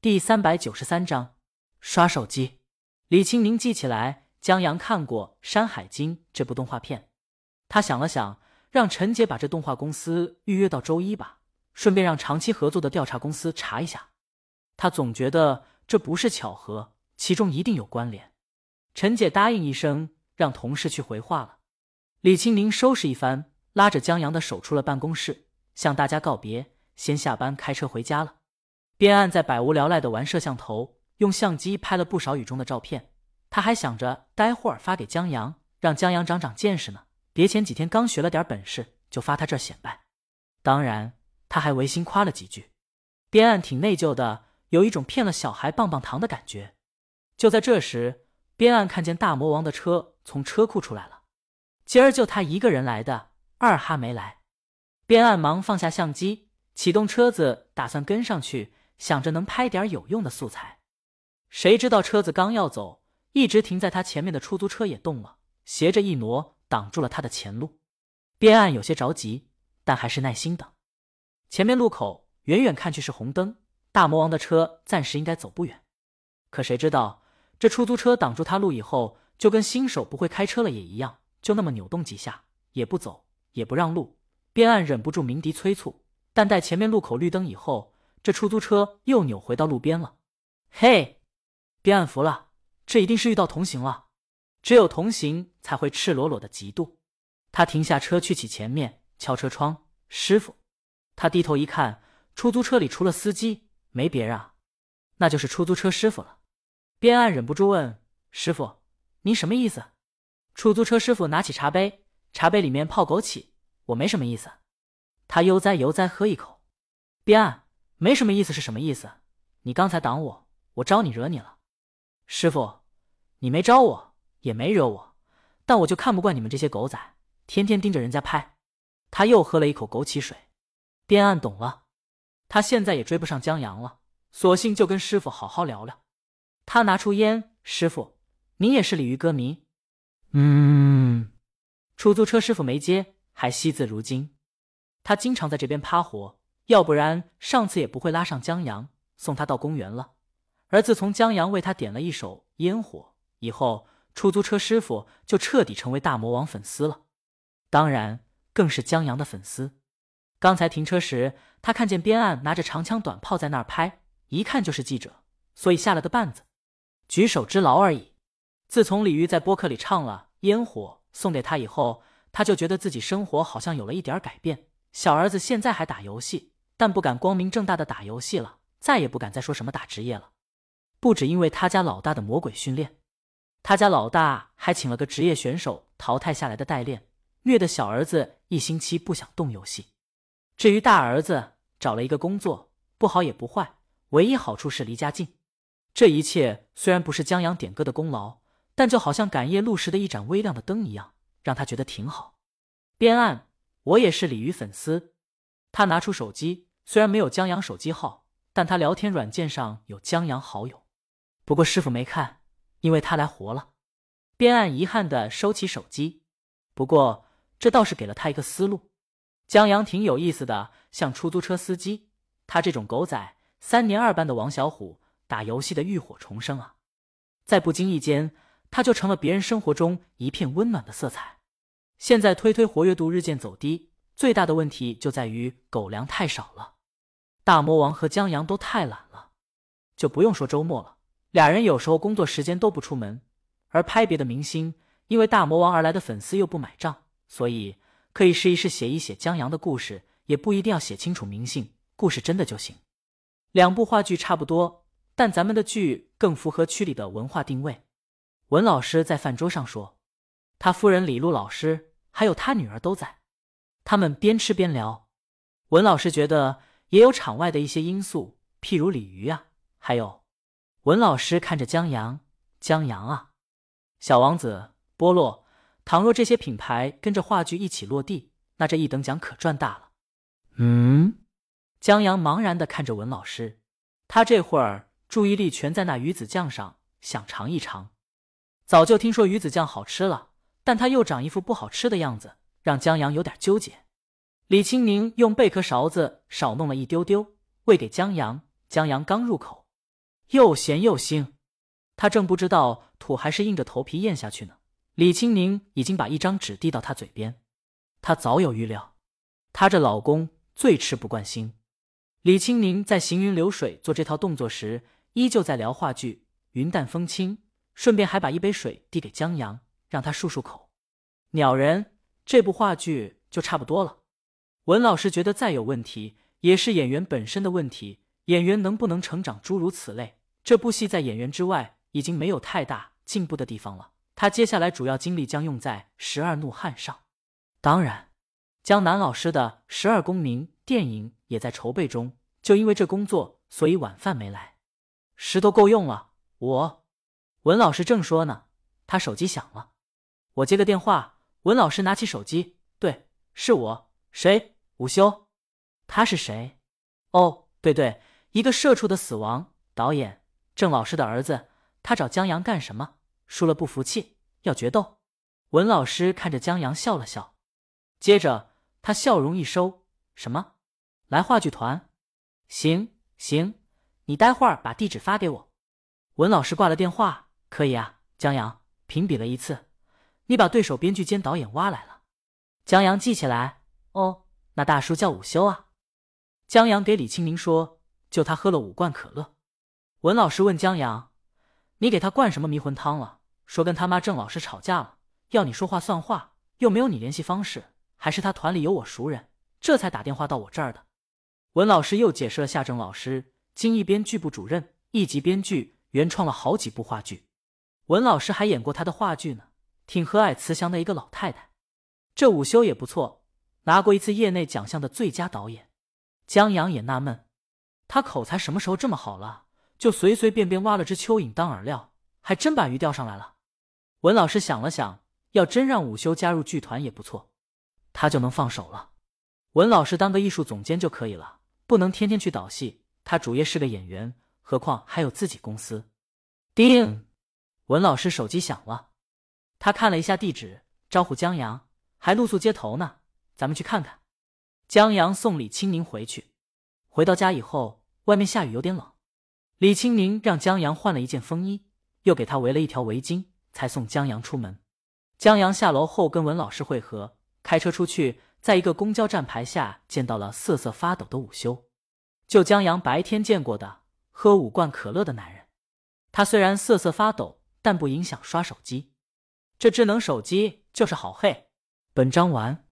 第三百九十三章刷手机。李青宁记起来，江阳看过《山海经》这部动画片，他想了想，让陈姐把这动画公司预约到周一吧，顺便让长期合作的调查公司查一下。他总觉得这不是巧合，其中一定有关联。陈姐答应一声，让同事去回话了。李青宁收拾一番，拉着江阳的手出了办公室，向大家告别，先下班开车回家了。边岸在百无聊赖的玩摄像头，用相机拍了不少雨中的照片。他还想着待会儿发给江阳，让江阳长长见识呢。别前几天刚学了点本事，就发他这显摆。当然，他还违心夸了几句。边岸挺内疚的，有一种骗了小孩棒棒糖的感觉。就在这时，边岸看见大魔王的车从车库出来了。今儿就他一个人来的，二哈没来。边岸忙放下相机，启动车子，打算跟上去。想着能拍点有用的素材，谁知道车子刚要走，一直停在他前面的出租车也动了，斜着一挪，挡住了他的前路。边岸有些着急，但还是耐心等。前面路口远远看去是红灯，大魔王的车暂时应该走不远。可谁知道这出租车挡住他路以后，就跟新手不会开车了也一样，就那么扭动几下，也不走，也不让路。边岸忍不住鸣笛催促，但待前面路口绿灯以后。这出租车又扭回到路边了。嘿，别暗服了，这一定是遇到同行了。只有同行才会赤裸裸的嫉妒。他停下车，去起前面，敲车窗：“师傅。”他低头一看，出租车里除了司机没别人啊，那就是出租车师傅了。边岸忍不住问：“师傅，您什么意思？”出租车师傅拿起茶杯，茶杯里面泡枸杞。我没什么意思。他悠哉悠哉喝一口。边岸。没什么意思是什么意思？你刚才挡我，我招你惹你了？师傅，你没招我，也没惹我，但我就看不惯你们这些狗仔，天天盯着人家拍。他又喝了一口枸杞水。边岸懂了，他现在也追不上江阳了，索性就跟师傅好好聊聊。他拿出烟，师傅，你也是鲤鱼歌迷？嗯。出租车师傅没接，还惜字如金。他经常在这边趴活。要不然上次也不会拉上江阳送他到公园了。而自从江阳为他点了一首《烟火》以后，出租车师傅就彻底成为大魔王粉丝了，当然更是江阳的粉丝。刚才停车时，他看见边岸拿着长枪短炮在那儿拍，一看就是记者，所以下了个绊子，举手之劳而已。自从李玉在播客里唱了《烟火》送给他以后，他就觉得自己生活好像有了一点改变。小儿子现在还打游戏。但不敢光明正大的打游戏了，再也不敢再说什么打职业了。不止因为他家老大的魔鬼训练，他家老大还请了个职业选手淘汰下来的代练，虐的小儿子一星期不想动游戏。至于大儿子找了一个工作，不好也不坏，唯一好处是离家近。这一切虽然不是江阳点歌的功劳，但就好像赶夜路时的一盏微亮的灯一样，让他觉得挺好。边岸，我也是鲤鱼粉丝。他拿出手机。虽然没有江阳手机号，但他聊天软件上有江阳好友。不过师傅没看，因为他来活了。边岸遗憾的收起手机。不过这倒是给了他一个思路。江阳挺有意思的，像出租车司机，他这种狗仔，三年二班的王小虎，打游戏的浴火重生啊，在不经意间，他就成了别人生活中一片温暖的色彩。现在推推活跃度日渐走低，最大的问题就在于狗粮太少了。大魔王和江阳都太懒了，就不用说周末了，俩人有时候工作时间都不出门。而拍别的明星，因为大魔王而来的粉丝又不买账，所以可以试一试写一写江阳的故事，也不一定要写清楚明星故事真的就行。两部话剧差不多，但咱们的剧更符合区里的文化定位。文老师在饭桌上说，他夫人李璐老师还有他女儿都在，他们边吃边聊。文老师觉得。也有场外的一些因素，譬如鲤鱼啊，还有文老师看着江阳，江阳啊，小王子、波洛，倘若这些品牌跟着话剧一起落地，那这一等奖可赚大了。嗯，江阳茫然的看着文老师，他这会儿注意力全在那鱼子酱上，想尝一尝。早就听说鱼子酱好吃了，但他又长一副不好吃的样子，让江阳有点纠结。李青宁用贝壳勺子少弄了一丢丢，喂给江阳。江阳刚入口，又咸又腥。他正不知道土还是硬着头皮咽下去呢，李青宁已经把一张纸递到他嘴边。他早有预料，他这老公最吃不惯腥。李青宁在行云流水做这套动作时，依旧在聊话剧《云淡风轻》，顺便还把一杯水递给江阳，让他漱漱口。鸟人这部话剧就差不多了。文老师觉得再有问题，也是演员本身的问题，演员能不能成长，诸如此类。这部戏在演员之外。已经没有太大进步的地方了。他接下来主要精力将用在《十二怒汉》上。当然，江南老师的《十二公民》电影也在筹备中。就因为这工作，所以晚饭没来。石头够用了。我，文老师正说呢，他手机响了。我接个电话。文老师拿起手机，对，是我。谁？午休。他是谁？哦，对对，一个社畜的死亡导演，郑老师的儿子。他找江阳干什么？输了不服气，要决斗。文老师看着江阳笑了笑，接着他笑容一收：“什么？来话剧团？行行，你待会儿把地址发给我。”文老师挂了电话：“可以啊。”江阳评比了一次，你把对手编剧兼导演挖来了。江阳记起来：“哦，那大叔叫午休啊。”江阳给李清明说：“就他喝了五罐可乐。”文老师问江阳。你给他灌什么迷魂汤了？说跟他妈郑老师吵架了，要你说话算话，又没有你联系方式，还是他团里有我熟人，这才打电话到我这儿的。文老师又解释了夏郑老师，京艺编剧部主任，一级编剧，原创了好几部话剧。文老师还演过他的话剧呢，挺和蔼慈祥的一个老太太。这午休也不错，拿过一次业内奖项的最佳导演。江阳也纳闷，他口才什么时候这么好了？就随随便便挖了只蚯蚓当饵料，还真把鱼钓上来了。文老师想了想，要真让午休加入剧团也不错，他就能放手了。文老师当个艺术总监就可以了，不能天天去导戏。他主业是个演员，何况还有自己公司。叮，文老师手机响了，他看了一下地址，招呼江阳，还露宿街头呢，咱们去看看。江阳送李青宁回去，回到家以后，外面下雨，有点冷。李青宁让江阳换了一件风衣，又给他围了一条围巾，才送江阳出门。江阳下楼后跟文老师会合，开车出去，在一个公交站牌下见到了瑟瑟发抖的午休，就江阳白天见过的喝五罐可乐的男人。他虽然瑟瑟发抖，但不影响刷手机。这智能手机就是好嘿。本章完。